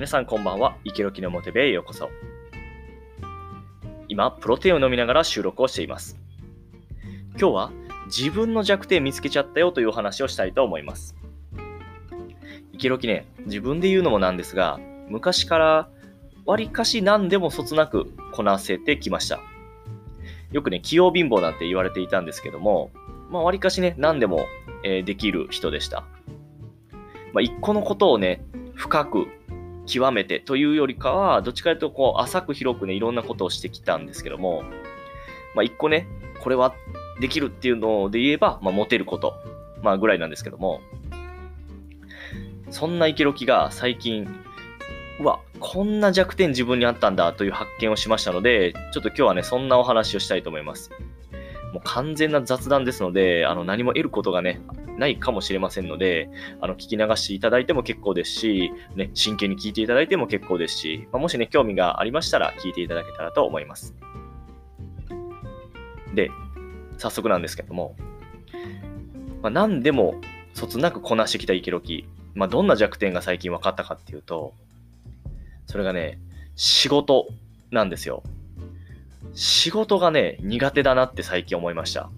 皆さんこんばんは。イケロキのモテベへようこそ。今、プロテインを飲みながら収録をしています。今日は自分の弱点見つけちゃったよというお話をしたいと思います。イケロキね、自分で言うのもなんですが、昔から割かし何でもそつなくこなせてきました。よくね、器用貧乏なんて言われていたんですけども、まあ割かしね、何でも、え、できる人でした。まあ一個のことをね、深く極めてというよりかは、どっちかというとこう浅く広くね、いろんなことをしてきたんですけども、まあ一個ね、これはできるっていうので言えば、まあモテること、まあぐらいなんですけども、そんなイケロキが最近、うわ、こんな弱点自分にあったんだという発見をしましたので、ちょっと今日はね、そんなお話をしたいと思います。もう完全な雑談ですので、あの何も得ることがね、ないかもしれませんので、あの聞き流していただいても結構ですし、ね、真剣に聞いていただいても結構ですし、まあ、もしね、興味がありましたら聞いていただけたらと思います。で、早速なんですけども、まあ、何でもそつなくこなしてきたイケロキ、まあ、どんな弱点が最近分かったかっていうと、それがね、仕事なんですよ。仕事がね、苦手だなって最近思いました。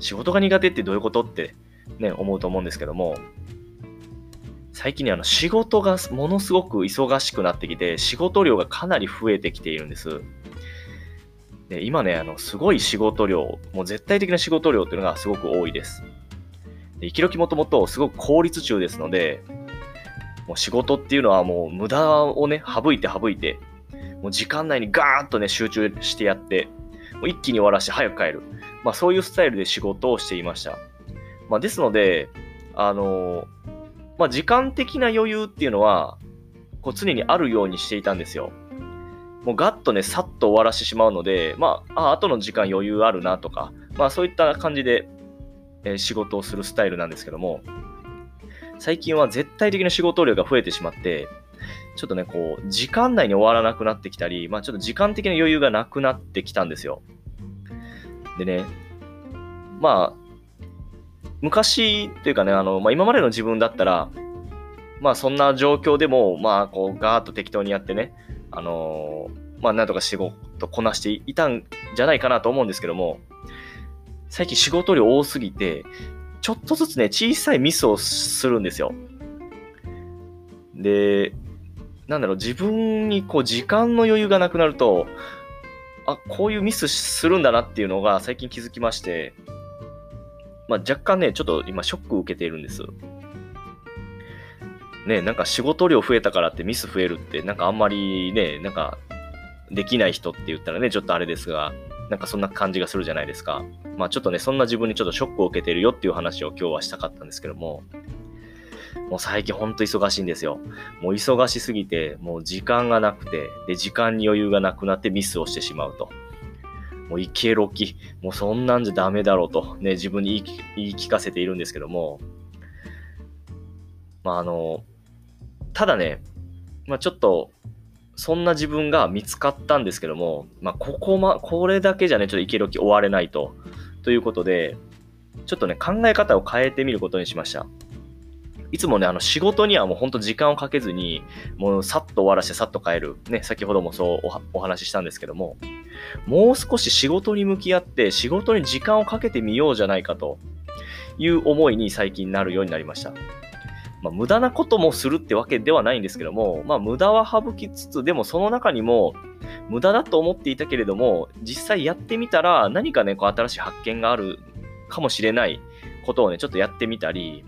仕事が苦手ってどういうことってね、思うと思うんですけども、最近ね、あの仕事がものすごく忙しくなってきて、仕事量がかなり増えてきているんです。で今ね、あの、すごい仕事量、もう絶対的な仕事量っていうのがすごく多いです。で生きる気もともとすごく効率中ですので、もう仕事っていうのはもう無駄をね、省いて省いて、もう時間内にガーッとね、集中してやって、もう一気に終わらして早く帰る。まあそういうスタイルで仕事をしていました。まあですので、あのまあ時間的な余裕っていうのは、こう常にあるようにしていたんですよ。もうガッとね、さっと終わらしてしまうので、まあ、あ、後の時間余裕あるなとか、まあそういった感じで、えー、仕事をするスタイルなんですけども、最近は絶対的な仕事量が増えてしまって、ちょっとね、こう、時間内に終わらなくなってきたり、まあちょっと時間的な余裕がなくなってきたんですよ。でね、まあ、昔っていうかね、あの、まあ今までの自分だったら、まあそんな状況でも、まあこうガーッと適当にやってね、あのー、まあなんとか仕事こなしていたんじゃないかなと思うんですけども、最近仕事量多すぎて、ちょっとずつね、小さいミスをするんですよ。で、なんだろう、自分にこう時間の余裕がなくなると、あ、こういうミスするんだなっていうのが最近気づきまして、まあ、若干ね、ちょっと今ショックを受けているんです。ね、なんか仕事量増えたからってミス増えるって、なんかあんまりね、なんかできない人って言ったらね、ちょっとあれですが、なんかそんな感じがするじゃないですか。まあちょっとね、そんな自分にちょっとショックを受けてるよっていう話を今日はしたかったんですけども、もう最近ほんと忙しいんですよ。もう忙しすぎて、もう時間がなくて、で、時間に余裕がなくなってミスをしてしまうと。もうイケロキ、もうそんなんじゃダメだろうと、ね、自分に言い聞かせているんですけども、まああの、ただね、まあちょっと、そんな自分が見つかったんですけども、まあ、ここま、これだけじゃね、ちょっとイケロキ終われないと。ということで、ちょっとね、考え方を変えてみることにしました。いつもね、あの仕事にはもうほんと時間をかけずに、もうさっと終わらしてさっと帰る。ね、先ほどもそうお話ししたんですけども、もう少し仕事に向き合って仕事に時間をかけてみようじゃないかという思いに最近なるようになりました。まあ、無駄なこともするってわけではないんですけども、まあ、無駄は省きつつ、でもその中にも、無駄だと思っていたけれども、実際やってみたら、何かね、こう新しい発見があるかもしれないことをね、ちょっとやってみたり、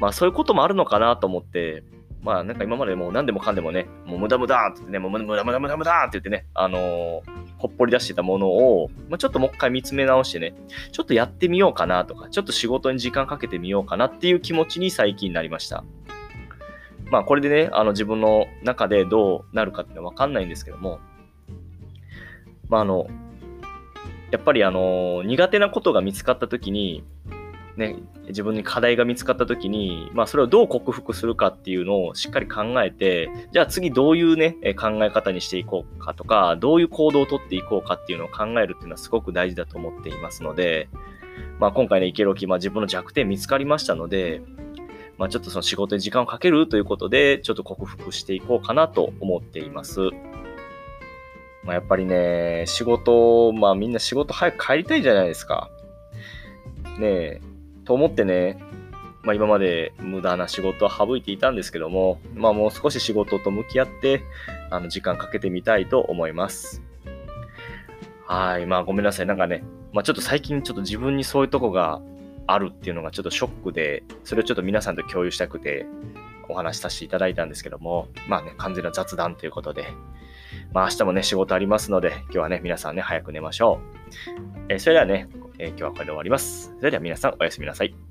まあ、そういうこともあるのかなと思って、まあ、なんか今までもう何でもかんでもね、もう無駄無駄って言ってね、もう無駄無駄無駄無駄って言ってね、あのー、ほっぽり出してたものを、まあ、ちょっともう一回見つめ直してね、ちょっとやってみようかなとか、ちょっと仕事に時間かけてみようかなっていう気持ちに最近なりました。まあこれでね、あの自分の中でどうなるかっていうのはわかんないんですけども、まああの、やっぱりあの、苦手なことが見つかった時に、ね、自分に課題が見つかった時に、まあそれをどう克服するかっていうのをしっかり考えて、じゃあ次どういうね、考え方にしていこうかとか、どういう行動をとっていこうかっていうのを考えるっていうのはすごく大事だと思っていますので、まあ今回ね、イケロキ、まあ自分の弱点見つかりましたので、まあ、ちょっとその仕事に時間をかけるということで、ちょっと克服していこうかなと思っています。まあ、やっぱりね、仕事、まあみんな仕事早く帰りたいじゃないですか。ねえ、と思ってね、まあ、今まで無駄な仕事は省いていたんですけども、まあ、もう少し仕事と向き合って、あの、時間かけてみたいと思います。はい。まあ、ごめんなさい。なんかね、まあ、ちょっと最近ちょっと自分にそういうとこがあるっていうのがちょっとショックで、それをちょっと皆さんと共有したくて、お話しさせていただいたんですけども、まあね、完全な雑談ということで、まあ明日もね、仕事ありますので、今日はね、皆さんね、早く寝ましょう。え、それではね、えー、今日はこれで終わります。それでは皆さんおやすみなさい。